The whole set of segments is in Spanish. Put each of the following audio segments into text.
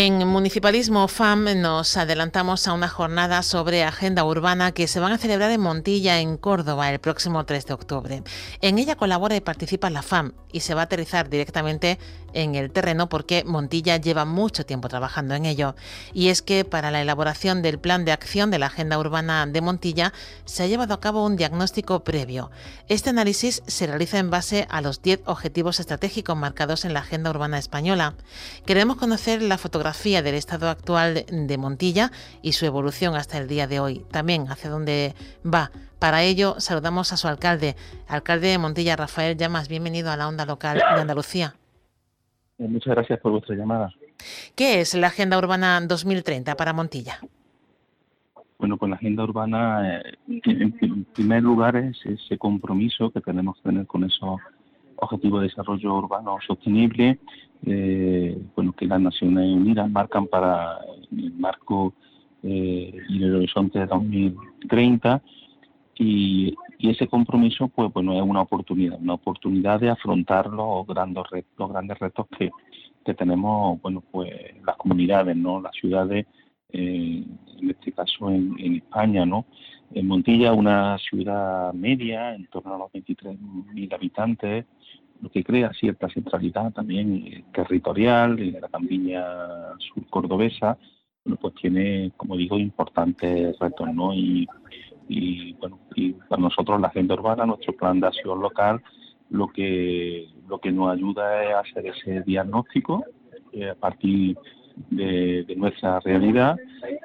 En Municipalismo FAM nos adelantamos a una jornada sobre agenda urbana que se van a celebrar en Montilla, en Córdoba, el próximo 3 de octubre. En ella colabora y participa la FAM y se va a aterrizar directamente en el terreno porque Montilla lleva mucho tiempo trabajando en ello. Y es que para la elaboración del plan de acción de la Agenda Urbana de Montilla se ha llevado a cabo un diagnóstico previo. Este análisis se realiza en base a los 10 objetivos estratégicos marcados en la Agenda Urbana Española. Queremos conocer la fotografía del estado actual de Montilla y su evolución hasta el día de hoy, también hacia dónde va. Para ello saludamos a su alcalde, alcalde de Montilla, Rafael Llamas. Bienvenido a la onda local de Andalucía. Eh, muchas gracias por vuestra llamada. ¿Qué es la Agenda Urbana 2030 para Montilla? Bueno, pues la Agenda Urbana, eh, en primer lugar, es ese compromiso que tenemos que tener con esos objetivos de desarrollo urbano sostenible, eh, bueno, que las Naciones Unidas marcan para el marco y el horizonte de 2030 y, ese compromiso, pues bueno, es una oportunidad, una oportunidad de afrontar los grandes retos, los grandes retos que, que tenemos, bueno, pues las comunidades, ¿no? Las ciudades, eh, en este caso en, España, ¿no? En Montilla, una ciudad media, en torno a los 23.000 habitantes, lo que crea cierta centralidad también territorial, en la campiña sur cordobesa, bueno, pues tiene, como digo, importantes retos, ¿no? Y y bueno y para nosotros la agenda urbana nuestro plan de acción local lo que lo que nos ayuda es hacer ese diagnóstico eh, a partir de, nuestra realidad.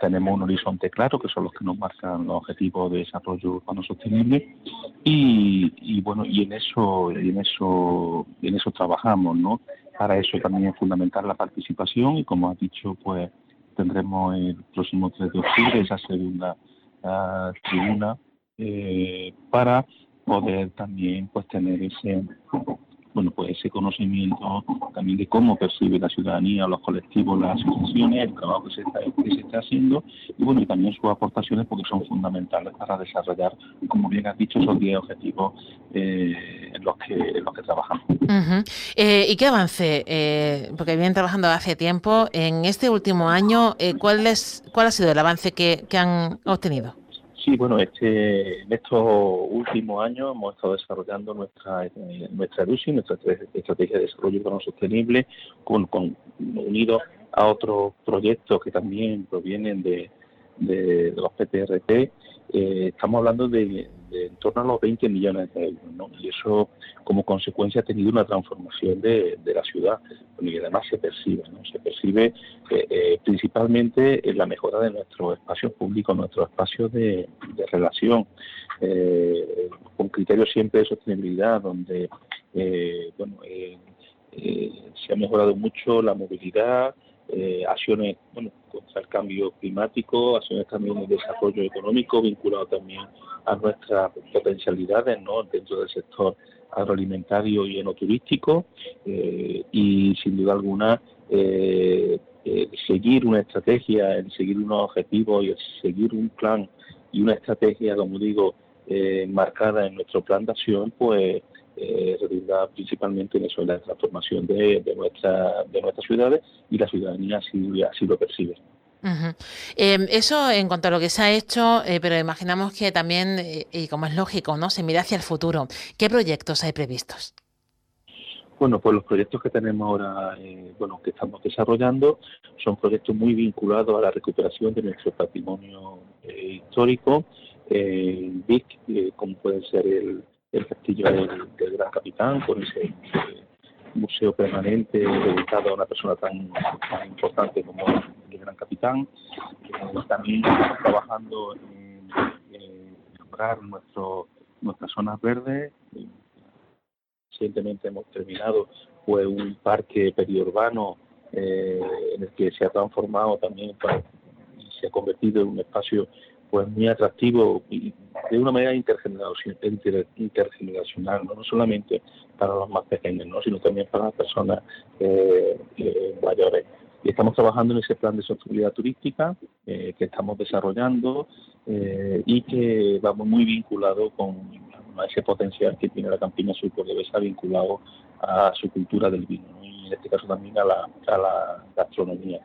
Tenemos un horizonte claro que son los que nos marcan los objetivos de desarrollo urbano sostenible. Y, y bueno y en eso y en eso en eso trabajamos no para eso también es fundamental la participación y como has dicho pues tendremos el próximo 3 de octubre esa segunda tribuna eh, para poder también pues tener ese bueno, pues ese conocimiento también de cómo percibe la ciudadanía, los colectivos, las asociaciones, el trabajo que se está, que se está haciendo y bueno, y también sus aportaciones porque son fundamentales para desarrollar, como bien has dicho, esos 10 objetivos eh, en, los que, en los que trabajamos. Eh, ¿Y qué avance? Eh, porque vienen trabajando hace tiempo. En este último año, ¿cuál, es, ¿cuál ha sido el avance que, que han obtenido? Sí, bueno, este, en estos últimos años hemos estado desarrollando nuestra nuestra ERUSI, nuestra estrategia de desarrollo urbano sostenible, con, con unido a otros proyectos que también provienen de, de, los PTRT. Eh, estamos hablando de, en torno a los 20 millones de euros, ¿no? Y eso, como consecuencia, ha tenido una transformación de, la ciudad, y además se percibe, ¿no? Se percibe eh, eh, principalmente en la mejora de nuestros espacios públicos, nuestros espacios de, relación, eh, con criterios siempre de sostenibilidad, donde, bueno, se ha mejorado mucho la movilidad, eh, acciones bueno, contra el cambio climático, acciones también de desarrollo económico vinculado también a nuestras potencialidades ¿no? dentro del sector agroalimentario y enoturístico eh, y sin duda alguna eh, eh, seguir una estrategia, el seguir unos objetivos y el seguir un plan y una estrategia, como digo, marcada en nuestro plan de acción, pues eh, principalmente en eso, en la transformación de, de, nuestra, de nuestras ciudades y la ciudadanía así, así lo percibe. Em, eso en cuanto a lo que se ha hecho, eh, pero imaginamos que también, eh, y como es lógico, no se mira hacia el futuro. ¿Qué proyectos hay previstos? Bueno, pues los proyectos que tenemos ahora, eh, bueno, que estamos desarrollando, son proyectos muy vinculados a la recuperación de nuestro patrimonio histórico, BIC, como puede ser el, el castillo del, Gran Capitán, con ese museo permanente dedicado a una persona tan, importante como el Gran Capitán. Eh, también estamos trabajando en, mejorar nuestro, nuestras zonas verdes. Recientemente hemos terminado pues, un parque periurbano eh, en el que se ha transformado también y se ha convertido en un espacio pues muy atractivo y de una manera intergeneracional, intergeneracional ¿no? solamente para los más pequeños, ¿no? sino también para las personas eh, eh, mayores. Y estamos trabajando en ese plan de sostenibilidad turística eh, que estamos desarrollando y que vamos muy vinculado con ese potencial que tiene la Campiña Sur Cordobesa vinculado a su cultura del vino y en este caso también a la, a la gastronomía.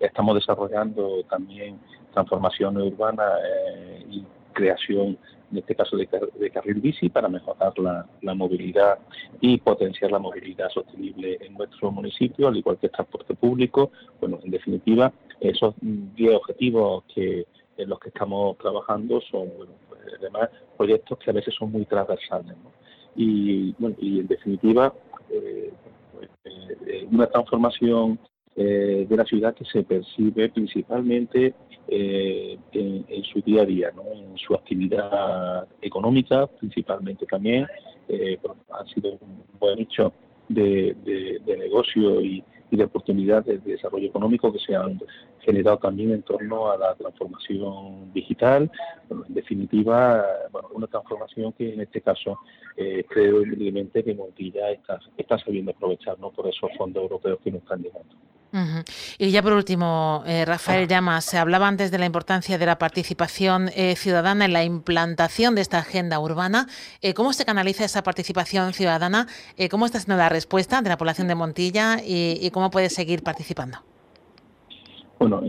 estamos desarrollando también transformación urbana eh, y creación, en este caso, de, carril bici para mejorar la, movilidad y potenciar la movilidad sostenible en nuestro municipio, al igual que el transporte público. Bueno, en definitiva, esos 10 objetivos que en los que estamos trabajando son, bueno, pues, además, proyectos que a veces son muy transversales. Y, bueno, y en definitiva, eh, pues, eh, una transformación de la ciudad que se percibe principalmente eh, en, su día a día, ¿no? en su actividad económica principalmente también. Eh, han sido un buen nicho de, negocio y, de oportunidades de desarrollo económico que se han generado también en torno a la transformación digital. en definitiva, una transformación que en este caso eh, creo evidentemente que Montilla está, está sabiendo aprovechar ¿no? por esos fondos europeos que nos están llegando. Y ya por último, eh, Rafael Llamas, se hablaba antes de la importancia de la participación eh, ciudadana en la implantación de esta agenda urbana. Eh, ¿Cómo se canaliza esa participación ciudadana? ¿Cómo está siendo la respuesta de la población de Montilla y, cómo puede seguir participando? Bueno,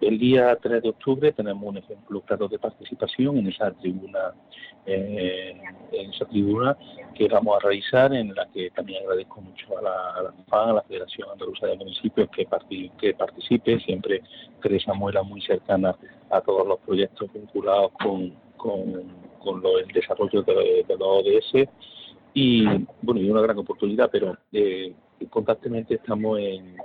el día 3 de octubre tenemos un ejemplo claro de participación en esa tribuna, eh, en esa tribuna que vamos a realizar, en la que también agradezco mucho a la, a FAN, a la Federación Andaluza de Municipios, que, que participe. Siempre Teresa Muela muy cercana a todos los proyectos vinculados con, con, el desarrollo de, los ODS. Y bueno, y una gran oportunidad, pero eh, constantemente estamos en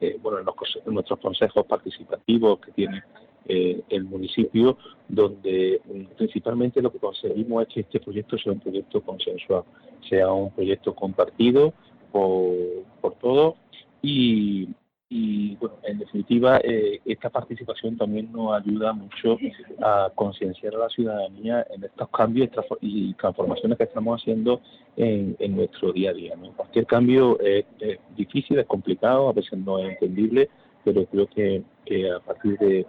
eh, bueno, en, nuestros consejos participativos que tiene eh, el municipio, donde mm, principalmente lo que conseguimos es que este proyecto sea un proyecto consensuado, sea un proyecto compartido por, por todos y, definitiva, eh, esta participación también nos ayuda mucho a concienciar a la ciudadanía en estos cambios y transformaciones que estamos haciendo en, nuestro día a día. Cualquier cambio es, difícil, es complicado, a veces no es entendible, pero creo que, a partir de,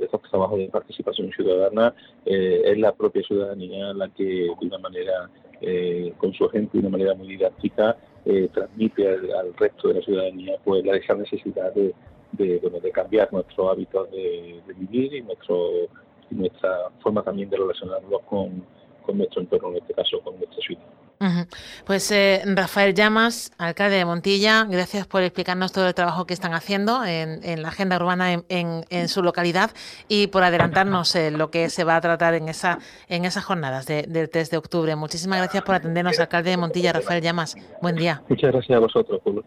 estos trabajos de participación ciudadana eh, es la propia ciudadanía la que de una manera, eh, con su ejemplo de una manera muy didáctica, eh, transmite al, resto de la ciudadanía pues la esa necesidad de, de, de cambiar nuestro hábito de, vivir y nuestro nuestra forma también de relacionarnos con, con nuestro entorno, en este caso con ciudad. Pues eh, Rafael Llamas, alcalde de Montilla, gracias por explicarnos todo el trabajo que están haciendo en, la agenda urbana en, en, su localidad y por adelantarnos eh, lo que se va a tratar en esa en esas jornadas del 3 de octubre. Muchísimas gracias por atendernos, alcalde de Montilla, Rafael Llamas. Buen día. Muchas gracias a vosotros por.